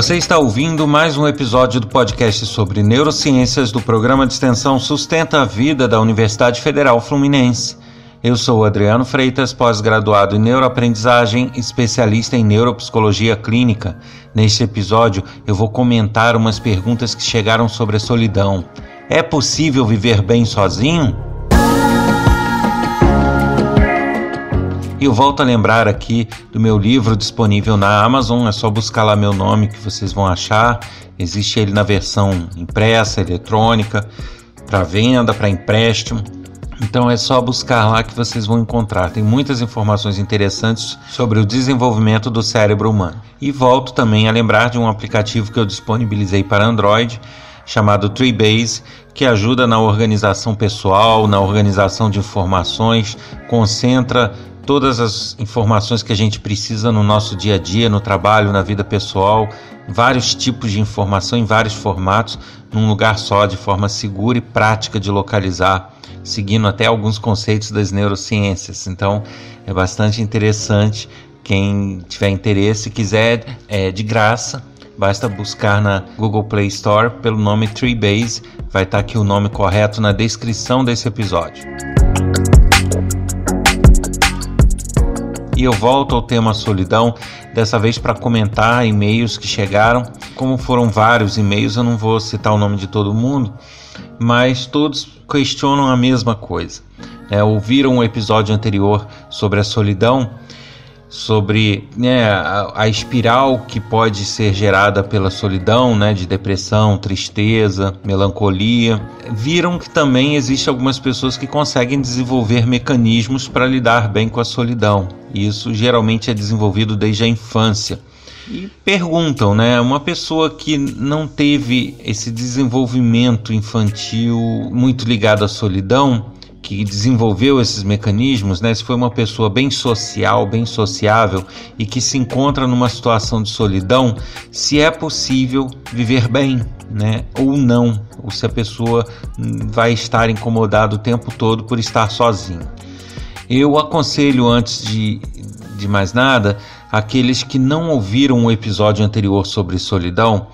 Você está ouvindo mais um episódio do podcast sobre neurociências do programa de extensão Sustenta a Vida da Universidade Federal Fluminense. Eu sou Adriano Freitas, pós-graduado em neuroaprendizagem, especialista em neuropsicologia clínica. Neste episódio, eu vou comentar umas perguntas que chegaram sobre a solidão. É possível viver bem sozinho? E eu volto a lembrar aqui do meu livro disponível na Amazon, é só buscar lá meu nome que vocês vão achar. Existe ele na versão impressa, eletrônica, para venda, para empréstimo. Então é só buscar lá que vocês vão encontrar. Tem muitas informações interessantes sobre o desenvolvimento do cérebro humano. E volto também a lembrar de um aplicativo que eu disponibilizei para Android chamado Treebase, que ajuda na organização pessoal, na organização de informações, concentra todas as informações que a gente precisa no nosso dia a dia, no trabalho, na vida pessoal, vários tipos de informação em vários formatos, num lugar só, de forma segura e prática de localizar, seguindo até alguns conceitos das neurociências. Então, é bastante interessante. Quem tiver interesse, quiser, é de graça. Basta buscar na Google Play Store pelo nome Treebase. Vai estar aqui o nome correto na descrição desse episódio. E eu volto ao tema solidão, dessa vez para comentar e-mails que chegaram. Como foram vários e-mails, eu não vou citar o nome de todo mundo, mas todos questionam a mesma coisa. É, ouviram o um episódio anterior sobre a solidão sobre né, a, a, espiral que pode ser gerada pela solidão, né, de depressão, tristeza, melancolia. Viram que também existe algumas pessoas que conseguem desenvolver mecanismos para lidar bem com a solidão. Isso geralmente é desenvolvido desde a infância. E perguntam, né? Uma pessoa que não teve esse desenvolvimento infantil muito ligado à solidão, que desenvolveu esses mecanismos, né, se foi uma pessoa bem social, bem sociável e que se encontra numa situação de solidão, se é possível viver bem, né, ou não, ou se a pessoa vai estar incomodada o tempo todo por estar sozinho. Eu aconselho antes de, de mais nada aqueles que não ouviram o episódio anterior sobre solidão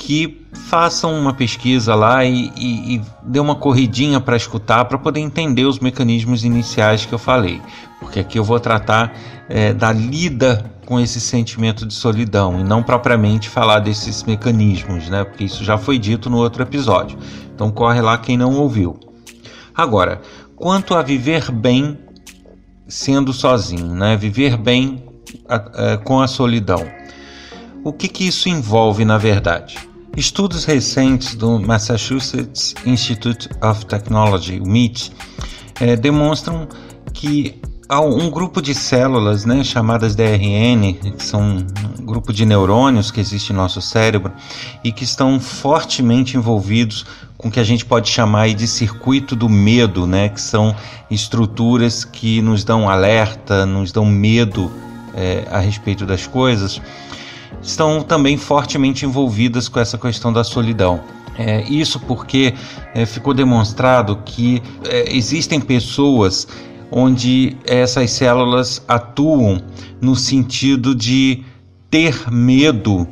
que façam uma pesquisa lá e, e, e dê uma corridinha para escutar para poder entender os mecanismos iniciais que eu falei, porque aqui eu vou tratar é, da lida com esse sentimento de solidão e não propriamente falar desses mecanismos, né? Porque isso já foi dito no outro episódio. Então corre lá quem não ouviu. Agora, quanto a viver bem sendo sozinho, né? Viver bem a, a, com a solidão. O que, que isso envolve na verdade? Estudos recentes do Massachusetts Institute of Technology, o MIT, é, demonstram que há um grupo de células, né, chamadas DRN, que são um grupo de neurônios que existe no nosso cérebro e que estão fortemente envolvidos com o que a gente pode chamar de circuito do medo, né, que são estruturas que nos dão alerta, nos dão medo é, a respeito das coisas estão também fortemente envolvidas com essa questão da solidão. É, isso porque é, ficou demonstrado que é, existem pessoas onde essas células atuam no sentido de ter medo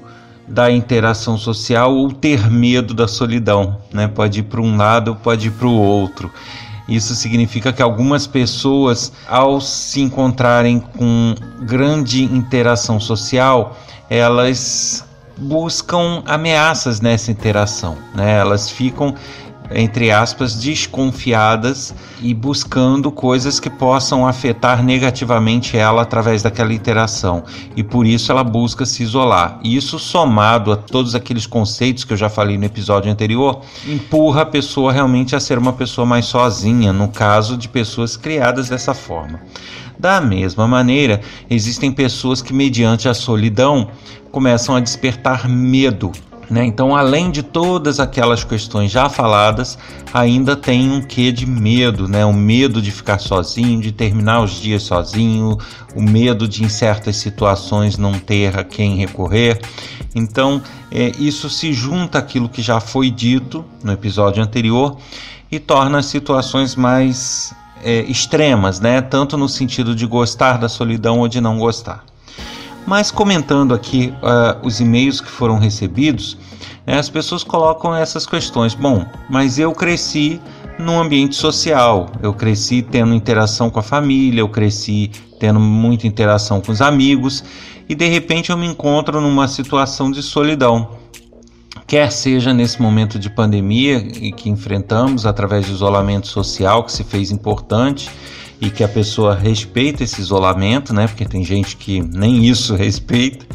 da interação social ou ter medo da solidão, né? Pode ir para um lado, pode ir para o outro. Isso significa que algumas pessoas, ao se encontrarem com grande interação social, elas buscam ameaças nessa interação, né? Elas ficam entre aspas, desconfiadas e buscando coisas que possam afetar negativamente ela através daquela interação. E por isso ela busca se isolar. E isso, somado a todos aqueles conceitos que eu já falei no episódio anterior, empurra a pessoa realmente a ser uma pessoa mais sozinha, no caso de pessoas criadas dessa forma. Da mesma maneira, existem pessoas que, mediante a solidão, começam a despertar medo né? Então, além de todas aquelas questões já faladas, ainda tem um quê de medo, né? o medo de ficar sozinho, de terminar os dias sozinho, o medo de, em certas situações, não ter a quem recorrer. Então, é, isso se junta àquilo que já foi dito no episódio anterior e torna as situações mais é, extremas, né? tanto no sentido de gostar da solidão ou de não gostar. Mas comentando aqui uh, os e-mails que foram recebidos, né, as pessoas colocam essas questões. Bom, mas eu cresci no ambiente social, eu cresci tendo interação com a família, eu cresci tendo muita interação com os amigos e de repente eu me encontro numa situação de solidão. Quer seja nesse momento de pandemia que enfrentamos através do isolamento social que se fez importante e que a pessoa respeita esse isolamento, né? Porque tem gente que nem isso respeita.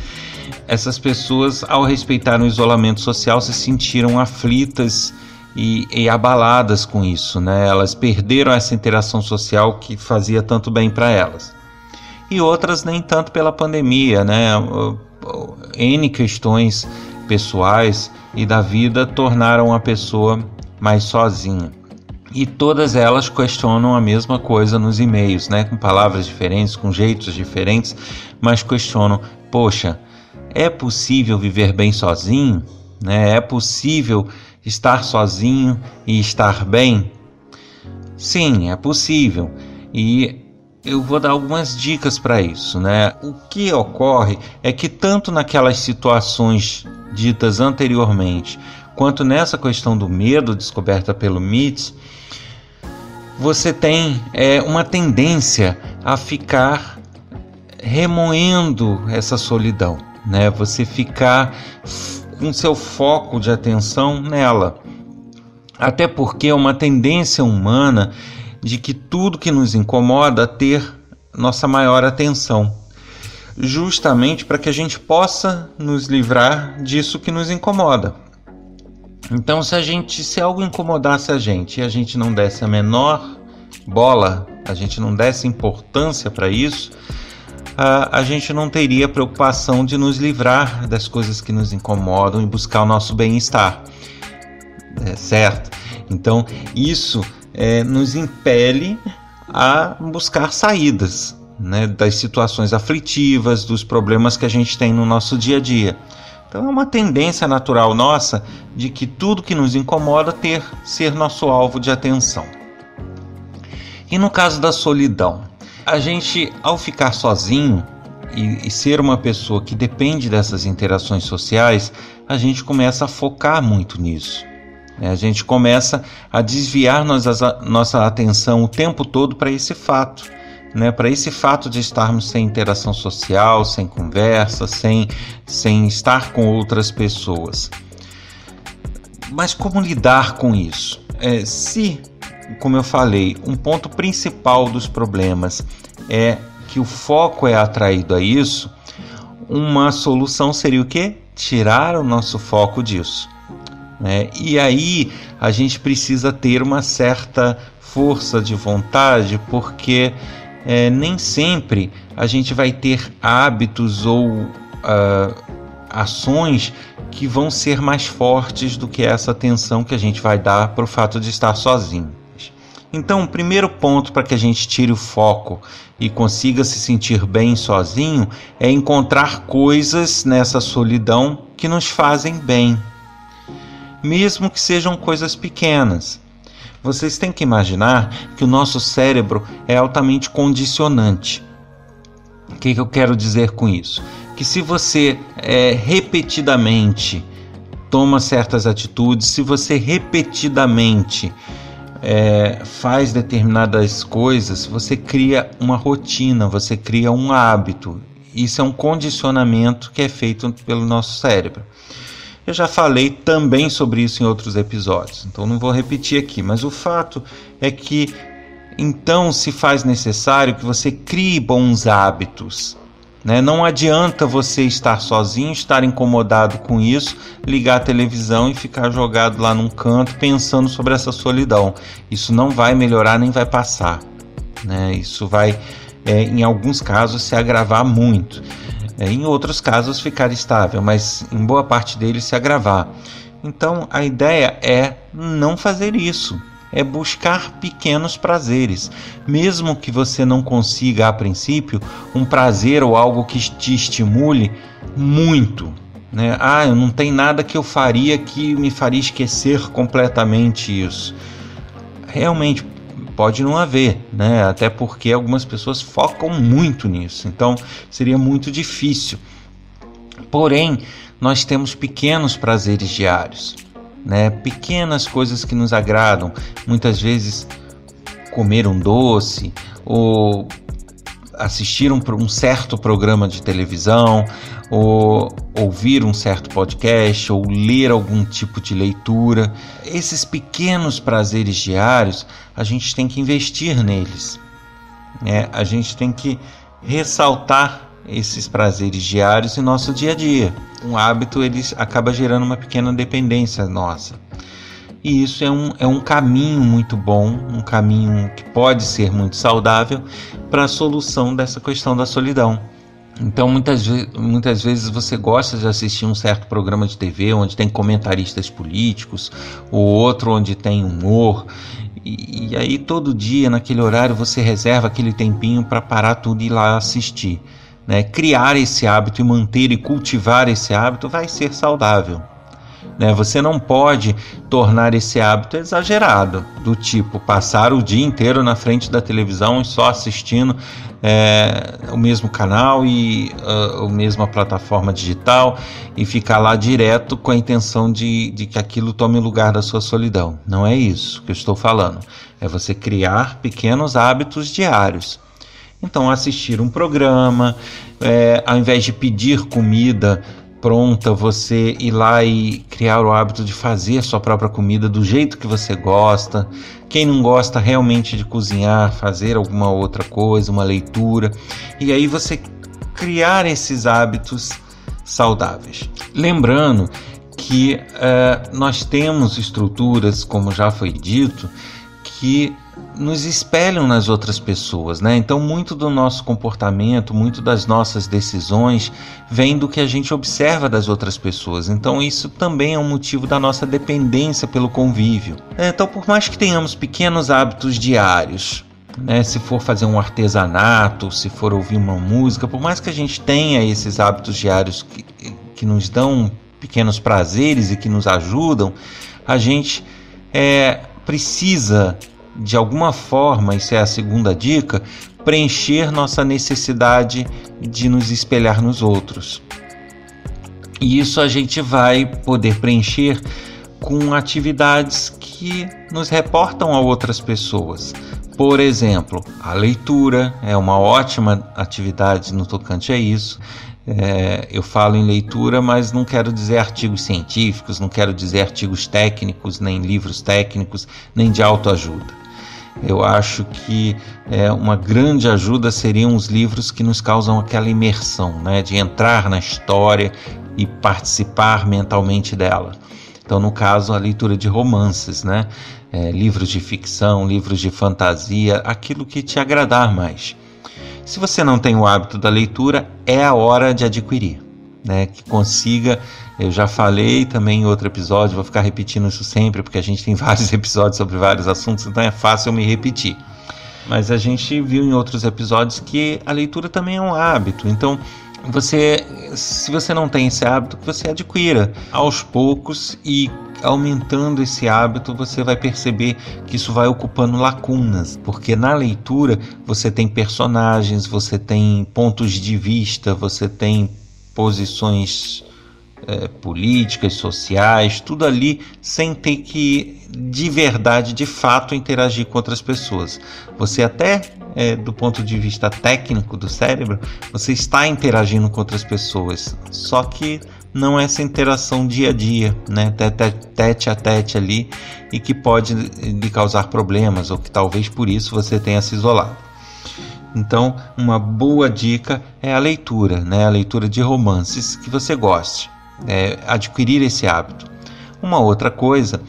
Essas pessoas, ao respeitar o isolamento social, se sentiram aflitas e, e abaladas com isso, né? Elas perderam essa interação social que fazia tanto bem para elas. E outras nem tanto pela pandemia, né? N questões pessoais e da vida tornaram a pessoa mais sozinha. E todas elas questionam a mesma coisa nos e-mails, né? Com palavras diferentes, com jeitos diferentes, mas questionam: poxa, é possível viver bem sozinho? Né? É possível estar sozinho e estar bem? Sim, é possível. E eu vou dar algumas dicas para isso, né? O que ocorre é que tanto naquelas situações ditas anteriormente, quanto nessa questão do medo descoberta pelo MIT, você tem é, uma tendência a ficar remoendo essa solidão, né? Você ficar com seu foco de atenção nela. Até porque é uma tendência humana de que tudo que nos incomoda ter nossa maior atenção, justamente para que a gente possa nos livrar disso que nos incomoda. Então, se a gente, se algo incomodasse a gente e a gente não desse a menor bola, a gente não desse importância para isso, a, a gente não teria preocupação de nos livrar das coisas que nos incomodam e buscar o nosso bem-estar. É, certo? Então, isso é, nos impele a buscar saídas né, das situações aflitivas, dos problemas que a gente tem no nosso dia a dia. Então é uma tendência natural nossa de que tudo que nos incomoda ter ser nosso alvo de atenção. E no caso da solidão, a gente, ao ficar sozinho e, e, ser uma pessoa que depende dessas interações sociais, a gente começa a focar muito nisso. Né? A gente começa a desviar nossa, nossa atenção o tempo todo para esse fato. Né, para esse fato de estarmos sem interação social, sem conversa, sem, sem estar com outras pessoas. Mas como lidar com isso? É, se como eu falei, um ponto principal dos problemas é que o foco é atraído a isso, uma solução seria o que? Tirar o nosso foco disso. Né? E aí a gente precisa ter uma certa força de vontade, porque é, nem sempre a gente vai ter hábitos ou uh, ações que vão ser mais fortes do que essa atenção que a gente vai dar para o fato de estar sozinho. Então, o primeiro ponto para que a gente tire o foco e consiga se sentir bem sozinho é encontrar coisas nessa solidão que nos fazem bem, mesmo que sejam coisas pequenas. Vocês têm que imaginar que o nosso cérebro é altamente condicionante. O que, que eu quero dizer com isso? Que se você é, repetidamente toma certas atitudes, se você repetidamente é, faz determinadas coisas, você cria uma rotina, você cria um hábito. Isso é um condicionamento que é feito pelo nosso cérebro. Eu já falei também sobre isso em outros episódios, então não vou repetir aqui, mas o fato é que então se faz necessário que você crie bons hábitos. Né? Não adianta você estar sozinho, estar incomodado com isso, ligar a televisão e ficar jogado lá num canto pensando sobre essa solidão. Isso não vai melhorar nem vai passar. Né? Isso vai, é, em alguns casos, se agravar muito. É, em outros casos, ficar estável, mas em boa parte deles se agravar. Então, a ideia é não fazer isso é buscar pequenos prazeres, mesmo que você não consiga a princípio um prazer ou algo que te estimule muito. Né? Ah, não tem nada que eu faria que me faria esquecer completamente isso. Realmente, pode não haver, né? Até porque algumas pessoas focam muito nisso, então seria muito difícil. Porém, nós temos pequenos prazeres diários, né? Pequenas coisas que nos agradam, muitas vezes comer um doce ou assistir um, um certo programa de televisão, ou ouvir um certo podcast, ou ler algum tipo de leitura. Esses pequenos prazeres diários, a gente tem que investir neles. Né? A gente tem que ressaltar esses prazeres diários em nosso dia a dia. Um hábito ele acaba gerando uma pequena dependência nossa. E isso é um, é um caminho muito bom, um caminho que pode ser muito saudável para a solução dessa questão da solidão. Então, muitas, muitas vezes você gosta de assistir um certo programa de TV onde tem comentaristas políticos, ou outro onde tem humor, e, e aí todo dia, naquele horário, você reserva aquele tempinho para parar tudo e ir lá assistir. Né? Criar esse hábito e manter e cultivar esse hábito vai ser saudável. Né? Você não pode tornar esse hábito exagerado, do tipo passar o dia inteiro na frente da televisão e só assistindo é, o mesmo canal e uh, a mesma plataforma digital e ficar lá direto com a intenção de, de que aquilo tome lugar da sua solidão. Não é isso que eu estou falando. É você criar pequenos hábitos diários. Então, assistir um programa, é, ao invés de pedir comida, pronta, você ir lá e criar o hábito de fazer a sua própria comida do jeito que você gosta. Quem não gosta realmente de cozinhar, fazer alguma outra coisa, uma leitura. E aí você criar esses hábitos saudáveis. Lembrando que uh, nós temos estruturas, como já foi dito, que nos espelham nas outras pessoas, né? Então, muito do nosso comportamento, muito das nossas decisões vem do que a gente observa das outras pessoas. Então, isso também é um motivo da nossa dependência pelo convívio. É, então, por mais que tenhamos pequenos hábitos diários, né? Se for fazer um artesanato, se for ouvir uma música, por mais que a gente tenha esses hábitos diários que, que nos dão pequenos prazeres e que nos ajudam, a gente é, precisa de alguma forma, isso é a segunda dica, preencher nossa necessidade de nos espelhar nos outros. E isso a gente vai poder preencher com atividades que nos reportam a outras pessoas. Por exemplo, a leitura é uma ótima atividade no tocante a isso. É, eu falo em leitura, mas não quero dizer artigos científicos, não quero dizer artigos técnicos, nem livros técnicos, nem de autoajuda. Eu acho que é, uma grande ajuda seriam os livros que nos causam aquela imersão, né, de entrar na história e participar mentalmente dela. Então, no caso, a leitura de romances, né, é, livros de ficção, livros de fantasia, aquilo que te agradar mais. Se você não tem o hábito da leitura, é a hora de adquirir, né, que consiga eu já falei também em outro episódio, vou ficar repetindo isso sempre, porque a gente tem vários episódios sobre vários assuntos, então é fácil eu me repetir. Mas a gente viu em outros episódios que a leitura também é um hábito. Então, você, se você não tem esse hábito, você adquira aos poucos e aumentando esse hábito, você vai perceber que isso vai ocupando lacunas, porque na leitura você tem personagens, você tem pontos de vista, você tem posições é, políticas, sociais, tudo ali sem ter que de verdade, de fato, interagir com outras pessoas. Você até é, do ponto de vista técnico do cérebro, você está interagindo com outras pessoas, só que não é essa interação dia a dia, né, tete a tete ali, e que pode lhe causar problemas, ou que talvez por isso você tenha se isolado. Então, uma boa dica é a leitura, né? a leitura de romances que você goste é, adquirir esse hábito. Uma outra coisa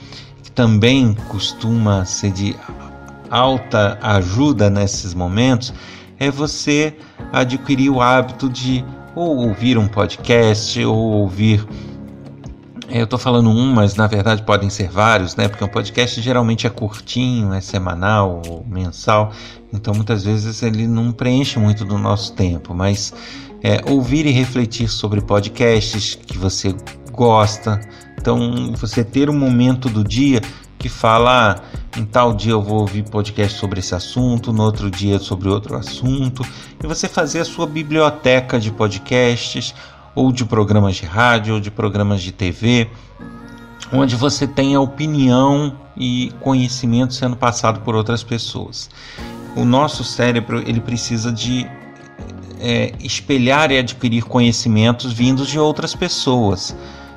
que também costuma ser de alta ajuda nesses momentos é você adquirir o hábito de ou ouvir um podcast ou ouvir eu estou falando um, mas na verdade podem ser vários, né? Porque um podcast geralmente é curtinho, é semanal ou mensal, então muitas vezes ele não preenche muito do nosso tempo. Mas é, ouvir e refletir sobre podcasts que você gosta. Então, você ter um momento do dia que fala: ah, em tal dia eu vou ouvir podcast sobre esse assunto, no outro dia sobre outro assunto, e você fazer a sua biblioteca de podcasts, ou de programas de rádio, ou de programas de TV, onde você tenha opinião e conhecimento sendo passado por outras pessoas. O nosso cérebro ele precisa de é, espelhar e adquirir conhecimentos vindos de outras pessoas.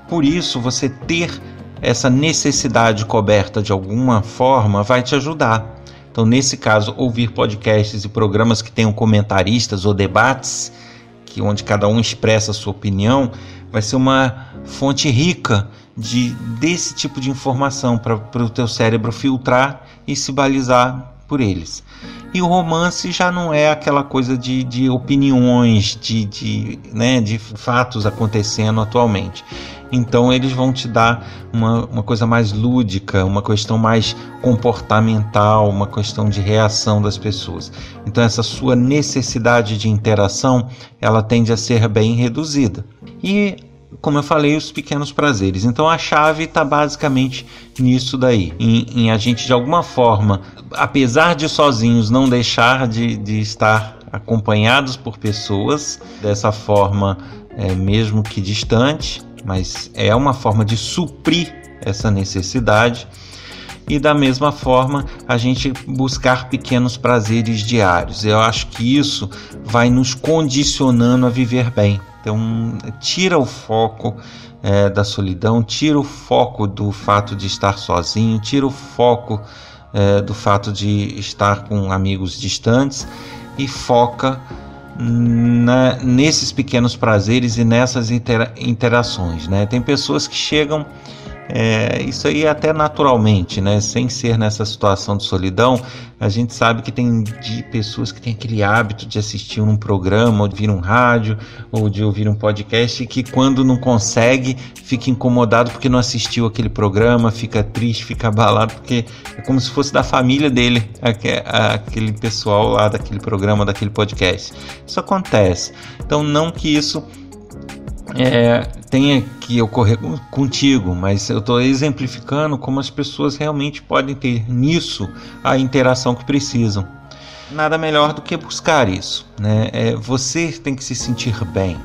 Por isso, você ter essa necessidade coberta de alguma forma vai te ajudar. Então, nesse caso, ouvir podcasts e programas que tenham comentaristas ou debates, onde cada um expressa a sua opinião, vai ser uma fonte rica de desse tipo de informação para o teu cérebro filtrar e se balizar por eles. E o romance já não é aquela coisa de, de opiniões, de, de, né, de fatos acontecendo atualmente. Então eles vão te dar uma, uma coisa mais lúdica, uma questão mais comportamental, uma questão de reação das pessoas. Então essa sua necessidade de interação, ela tende a ser bem reduzida. E como eu falei, os pequenos prazeres. Então a chave está basicamente nisso daí, em, em, a gente de alguma forma, apesar de sozinhos, não deixar de, de estar acompanhados por pessoas, dessa forma, é, mesmo que distante, mas é uma forma de suprir essa necessidade. E da mesma forma, a gente buscar pequenos prazeres diários. Eu acho que isso vai nos condicionando a viver bem. Então, tira o foco é, da solidão, tira o foco do fato de estar sozinho, tira o foco é, do fato de estar com amigos distantes e foca na, nesses pequenos prazeres e nessas intera interações. Né? Tem pessoas que chegam é, isso aí até naturalmente, né? Sem ser nessa situação de solidão, a gente sabe que tem de pessoas que têm aquele hábito de assistir um programa, ou de ouvir um rádio, ou de ouvir um podcast, que quando não consegue, fica incomodado porque não assistiu aquele programa, fica triste, fica abalado, porque é como se fosse da família dele, aquele pessoal lá daquele programa, daquele podcast. Isso acontece. Então, não que isso é, tenha que ocorrer contigo, mas eu estou exemplificando como as pessoas realmente podem ter nisso a interação que precisam. Nada melhor do que buscar isso. Né? É, você tem que se sentir bem.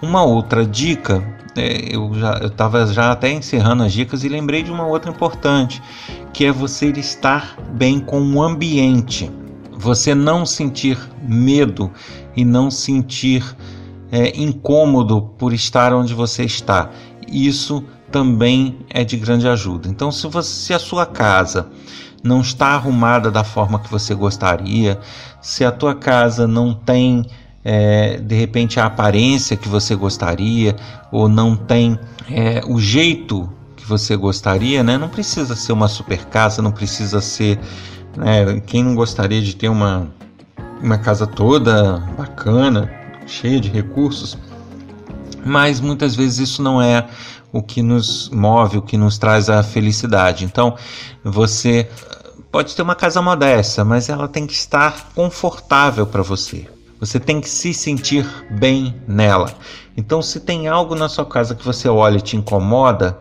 Uma outra dica, é, eu já estava já até encerrando as dicas e lembrei de uma outra importante, que é você estar bem com o ambiente. Você não sentir medo e não sentir é, incômodo por estar onde você está. Isso também é de grande ajuda. Então, se, você, se a sua casa não está arrumada da forma que você gostaria, se a tua casa não tem é, de repente a aparência que você gostaria ou não tem é, o jeito que você gostaria, né? Não precisa ser uma super casa, não precisa ser, né? Quem não gostaria de ter uma uma casa toda bacana, cheia de recursos, mas muitas vezes isso não é o que nos move, o que nos traz a felicidade. Então, você pode ter uma casa modesta, mas ela tem que estar confortável para você. Você tem que se sentir bem nela. Então, se tem algo na sua casa que você olha e te incomoda,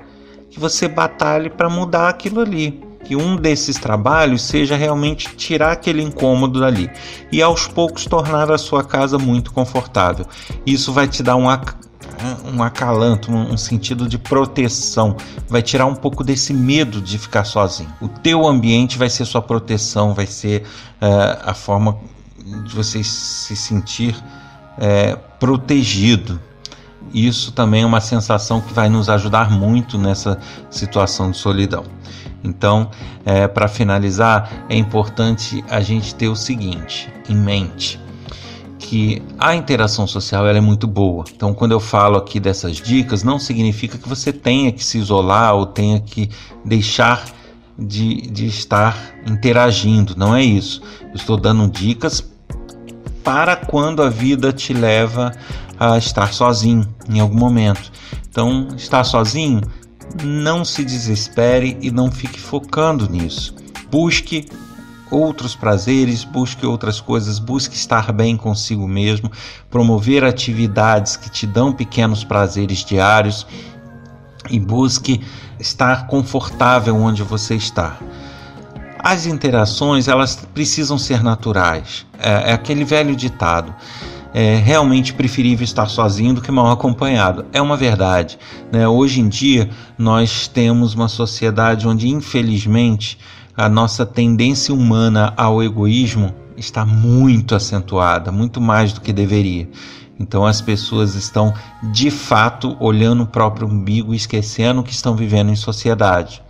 que você batalhe para mudar aquilo ali que um desses trabalhos seja realmente tirar aquele incômodo dali e aos poucos tornar a sua casa muito confortável. Isso vai te dar um, um acalanto, um sentido de proteção, vai tirar um pouco desse medo de ficar sozinho. O teu ambiente vai ser sua proteção, vai ser uh, a forma de você se sentir uh, protegido. Isso também é uma sensação que vai nos ajudar muito nessa situação de solidão. Então, é, para finalizar, é importante a gente ter o seguinte em mente que a interação social é muito boa. Então, quando eu falo aqui dessas dicas, não significa que você tenha que se isolar ou tenha que deixar de, de estar interagindo. Não é isso. Eu estou dando dicas para quando a vida te leva a estar sozinho em algum momento. Então, estar sozinho não se desespere e não fique focando nisso. Busque outros prazeres, busque outras coisas, busque estar bem consigo mesmo, promover atividades que te dão pequenos prazeres diários e busque estar confortável onde você está. as interações elas precisam ser naturais. É, é aquele velho ditado. É realmente preferível estar sozinho do que mal acompanhado. É uma verdade. Né? Hoje em dia, nós temos uma sociedade onde, infelizmente, a nossa tendência humana ao egoísmo está muito acentuada, muito mais do que deveria. Então as pessoas estão de fato olhando o próprio umbigo e esquecendo que estão vivendo em sociedade.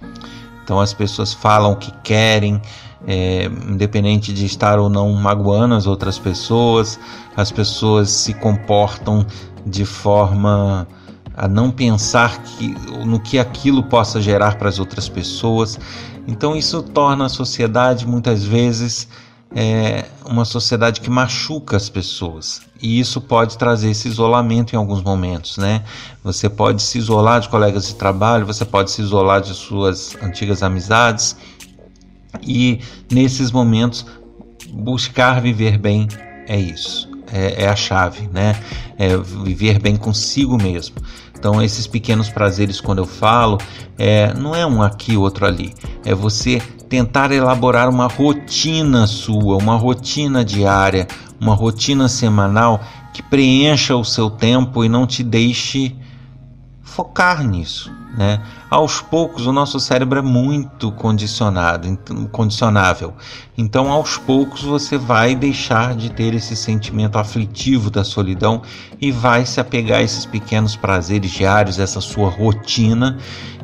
Então as pessoas falam o que querem, é, independente de estar ou não magoando as outras pessoas, as pessoas se comportam de forma a não pensar que, no que aquilo possa gerar para as outras pessoas. Então isso torna a sociedade muitas vezes é, uma sociedade que machuca as pessoas e isso pode trazer esse isolamento em alguns momentos, né? Você pode se isolar de colegas de trabalho, você pode se isolar de suas antigas amizades e nesses momentos buscar viver bem é isso, é, é a chave, né? É viver bem consigo mesmo. Então, esses pequenos prazeres, quando eu falo, é, não é um aqui, outro ali. É você tentar elaborar uma rotina sua, uma rotina diária, uma rotina semanal que preencha o seu tempo e não te deixe focar nisso. Né? Aos poucos, o nosso cérebro é muito condicionado, condicionável. Então, aos poucos, você vai deixar de ter esse sentimento aflitivo da solidão e vai se apegar a esses pequenos prazeres diários, essa sua rotina,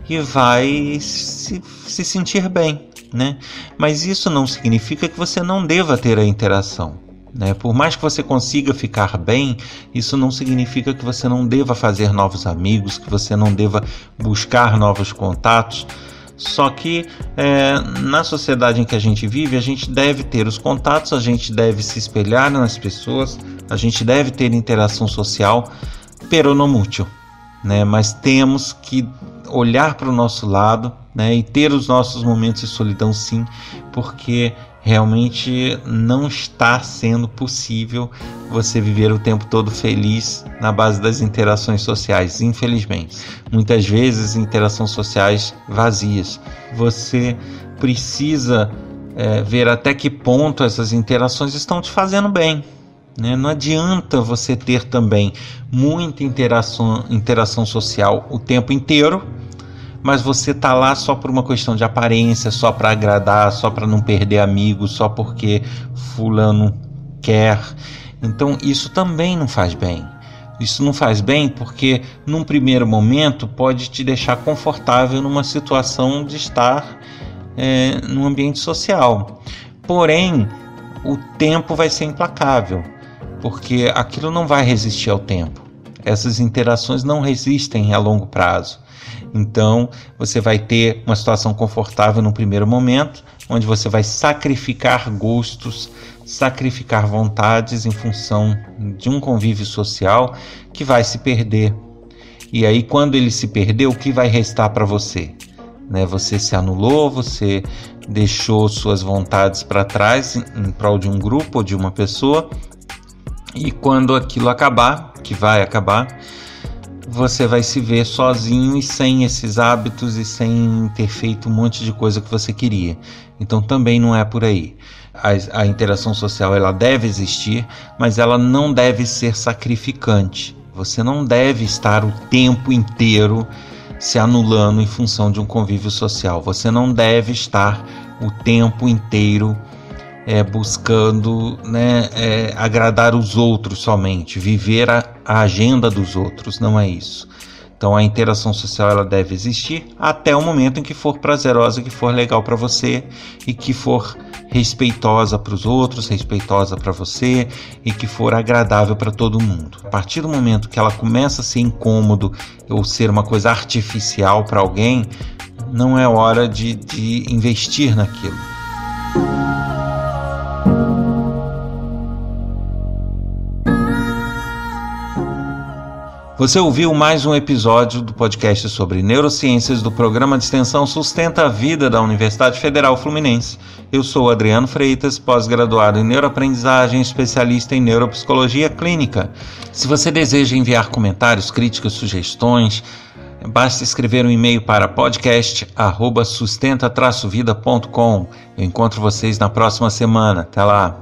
e vai se, se sentir bem. Né? Mas isso não significa que você não deva ter a interação. Né? Por mais que você consiga ficar bem, isso não significa que você não deva fazer novos amigos, que você não deva buscar novos contatos. Só que é, na sociedade em que a gente vive, a gente deve ter os contatos, a gente deve se espelhar nas pessoas, a gente deve ter interação social, pero não mútil. Né? Mas temos que olhar para o nosso lado né? e ter os nossos momentos de solidão, sim, porque realmente não está sendo possível você viver o tempo todo feliz na base das interações sociais, infelizmente. Muitas vezes interações sociais vazias. Você precisa é, ver até que ponto essas interações estão te fazendo bem. Né? Não adianta você ter também muita interação, interação social o tempo inteiro mas você tá lá só por uma questão de aparência, só para agradar, só para não perder amigos, só porque fulano quer. Então isso também não faz bem. Isso não faz bem porque num primeiro momento pode te deixar confortável numa situação de estar é, num ambiente social. Porém, o tempo vai ser implacável, porque aquilo não vai resistir ao tempo. Essas interações não resistem a longo prazo. Então, você vai ter uma situação confortável no primeiro momento, onde você vai sacrificar gostos, sacrificar vontades em função de um convívio social que vai se perder. E aí, quando ele se perder, o que vai restar para você? Né? Você se anulou, você deixou suas vontades para trás em prol de um grupo ou de uma pessoa, e quando aquilo acabar, que vai acabar, você vai se ver sozinho e sem esses hábitos e sem ter feito um monte de coisa que você queria. Então também não é por aí. A, a interação social ela deve existir, mas ela não deve ser sacrificante. Você não deve estar o tempo inteiro se anulando em função de um convívio social. Você não deve estar o tempo inteiro é, buscando né, é, agradar os outros somente, viver a, a agenda dos outros, não é isso. Então a interação social ela deve existir até o momento em que for prazerosa, que for legal para você e que for respeitosa para os outros, respeitosa para você e que for agradável para todo mundo. A partir do momento que ela começa a ser incômodo ou ser uma coisa artificial para alguém, não é hora de, de investir naquilo. Você ouviu mais um episódio do podcast sobre neurociências do programa de extensão Sustenta a Vida da Universidade Federal Fluminense. Eu sou Adriano Freitas, pós-graduado em neuroaprendizagem, especialista em neuropsicologia clínica. Se você deseja enviar comentários, críticas, sugestões, Basta escrever um e-mail para podcast@sustenta-vida.com. Eu encontro vocês na próxima semana. Até lá.